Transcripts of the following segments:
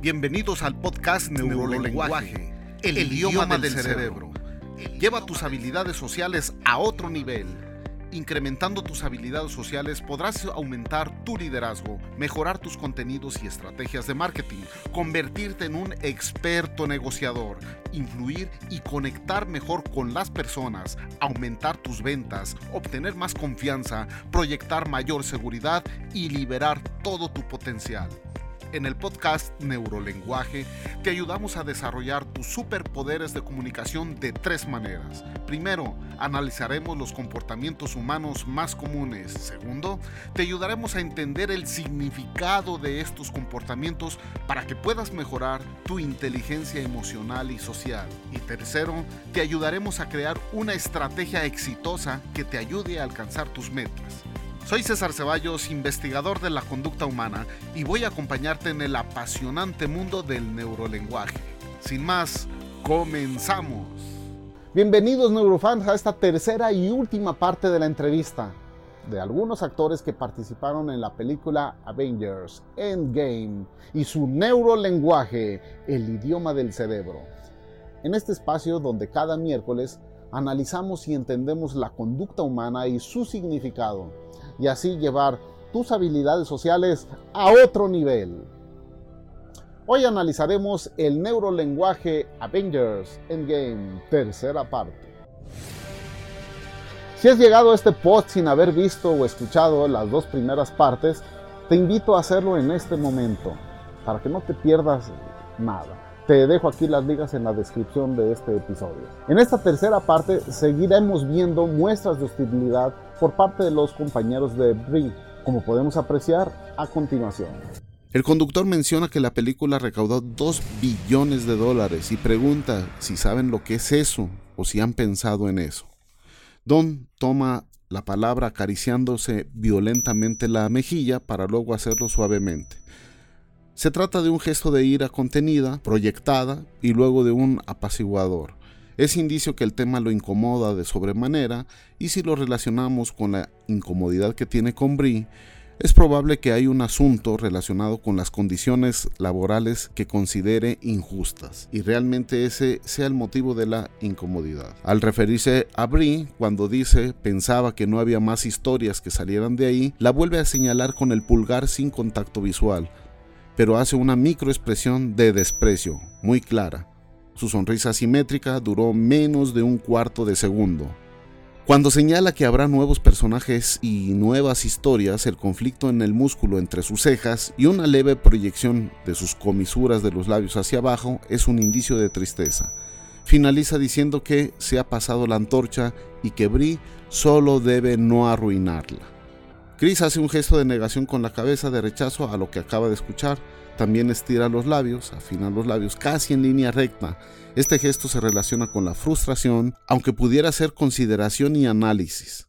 Bienvenidos al podcast Neurolenguaje, el, idioma, del, cerebro. Lleva tus habilidades sociales a otro nivel. Incrementando tus habilidades sociales podrás aumentar tu liderazgo, mejorar tus contenidos y estrategias de marketing, convertirte en un experto negociador, influir y conectar mejor con las personas, aumentar tus ventas, obtener más confianza, proyectar mayor seguridad y liberar todo tu potencial. En el podcast Neurolenguaje te ayudamos a desarrollar tus superpoderes de comunicación de tres maneras. Primero, analizaremos los comportamientos humanos más comunes. Segundo, te ayudaremos a entender el significado de estos comportamientos para que puedas mejorar tu inteligencia emocional y social. Y tercero, te ayudaremos a crear una estrategia exitosa que te ayude a alcanzar tus metas. Soy César Ceballos, investigador de la conducta humana, y voy a acompañarte en el apasionante mundo del neurolenguaje. Sin más, comenzamos. Bienvenidos neurofans a esta tercera y última parte de la entrevista de algunos actores que participaron en la película Avengers Endgame y su neurolenguaje, el idioma del cerebro. En este espacio donde cada miércoles analizamos y entendemos la conducta humana y su significado y así llevar tus habilidades sociales a otro nivel. Hoy analizaremos el neurolenguaje Avengers Endgame, tercera parte. Si has llegado a este post sin haber visto o escuchado las dos primeras partes, te invito a hacerlo en este momento, para que no te pierdas nada. Te dejo aquí las ligas en la descripción de este episodio. En esta tercera parte seguiremos viendo muestras de hostilidad por parte de los compañeros de Brie, como podemos apreciar a continuación. El conductor menciona que la película recaudó 2 billones de dólares y pregunta si saben lo que es eso o si han pensado en eso. Don toma la palabra acariciándose violentamente la mejilla para luego hacerlo suavemente. Se trata de un gesto de ira contenida, proyectada y luego de un apaciguador. Es indicio que el tema lo incomoda de sobremanera y si lo relacionamos con la incomodidad que tiene con Brie, es probable que hay un asunto relacionado con las condiciones laborales que considere injustas y realmente ese sea el motivo de la incomodidad. Al referirse a Brie, cuando dice pensaba que no había más historias que salieran de ahí, la vuelve a señalar con el pulgar sin contacto visual, pero hace una microexpresión de desprecio muy clara. Su sonrisa simétrica duró menos de un cuarto de segundo. Cuando señala que habrá nuevos personajes y nuevas historias, el conflicto en el músculo entre sus cejas y una leve proyección de sus comisuras de los labios hacia abajo es un indicio de tristeza. Finaliza diciendo que se ha pasado la antorcha y que Brie solo debe no arruinarla. Chris hace un gesto de negación con la cabeza de rechazo a lo que acaba de escuchar, también estira los labios, afina los labios casi en línea recta. Este gesto se relaciona con la frustración, aunque pudiera ser consideración y análisis.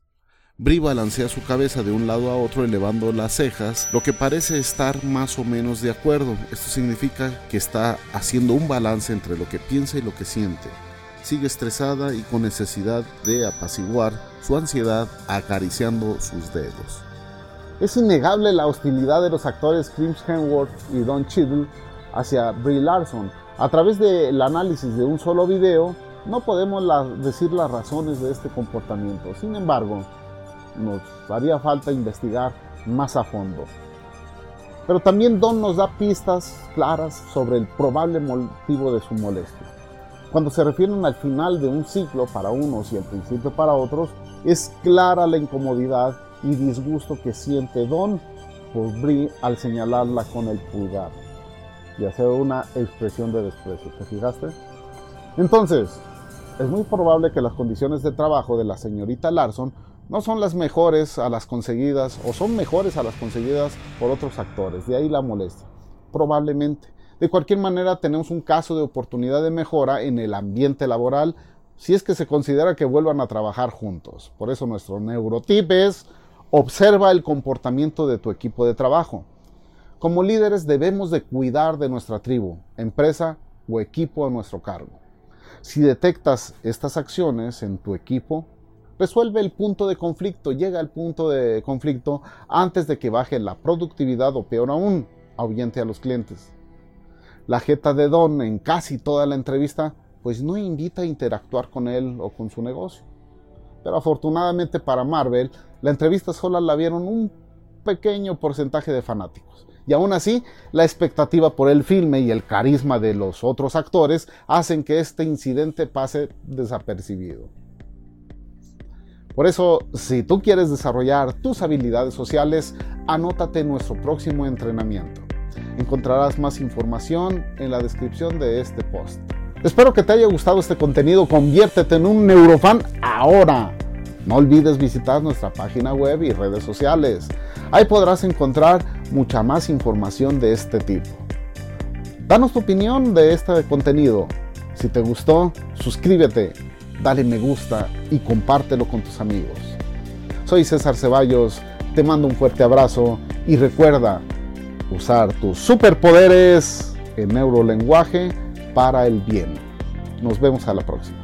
Bri balancea su cabeza de un lado a otro elevando las cejas, lo que parece estar más o menos de acuerdo. Esto significa que está haciendo un balance entre lo que piensa y lo que siente. Sigue estresada y con necesidad de apaciguar su ansiedad acariciando sus dedos. Es innegable la hostilidad de los actores Chris Hemsworth y Don Cheadle hacia Brie Larson. A través del análisis de un solo video, no podemos decir las razones de este comportamiento. Sin embargo, nos haría falta investigar más a fondo. Pero también Don nos da pistas claras sobre el probable motivo de su molestia. Cuando se refieren al final de un ciclo para unos y el principio para otros, es clara la incomodidad y disgusto que siente Don por Brie al señalarla con el pulgar y hacer una expresión de desprecio. ¿Te fijaste? Entonces, es muy probable que las condiciones de trabajo de la señorita Larson no son las mejores a las conseguidas o son mejores a las conseguidas por otros actores. De ahí la molestia. Probablemente. De cualquier manera, tenemos un caso de oportunidad de mejora en el ambiente laboral si es que se considera que vuelvan a trabajar juntos. Por eso nuestro neurotip es Observa el comportamiento de tu equipo de trabajo. Como líderes debemos de cuidar de nuestra tribu, empresa o equipo a nuestro cargo. Si detectas estas acciones en tu equipo, resuelve el punto de conflicto, llega al punto de conflicto antes de que baje la productividad o peor aún, ahuyente a los clientes. la jeta de Don en casi toda la entrevista, pues no invita a interactuar con él o con su negocio. Pero afortunadamente para Marvel, la entrevista sola la vieron un pequeño porcentaje de fanáticos. Y aún así, la expectativa por el filme y el carisma de los otros actores hacen que este incidente pase desapercibido. Por eso, si tú quieres desarrollar tus habilidades sociales, anótate en nuestro próximo entrenamiento. Encontrarás más información en la descripción de este post. Espero que te haya gustado este contenido. Conviértete en un neurofan ahora. No olvides visitar nuestra página web y redes sociales. Ahí podrás encontrar mucha más información de este tipo. Danos tu opinión de este contenido. Si te gustó, suscríbete, dale me gusta y compártelo con tus amigos. Soy César Ceballos, te mando un fuerte abrazo y recuerda usar tus superpoderes en neurolenguaje para el bien. Nos vemos a la próxima.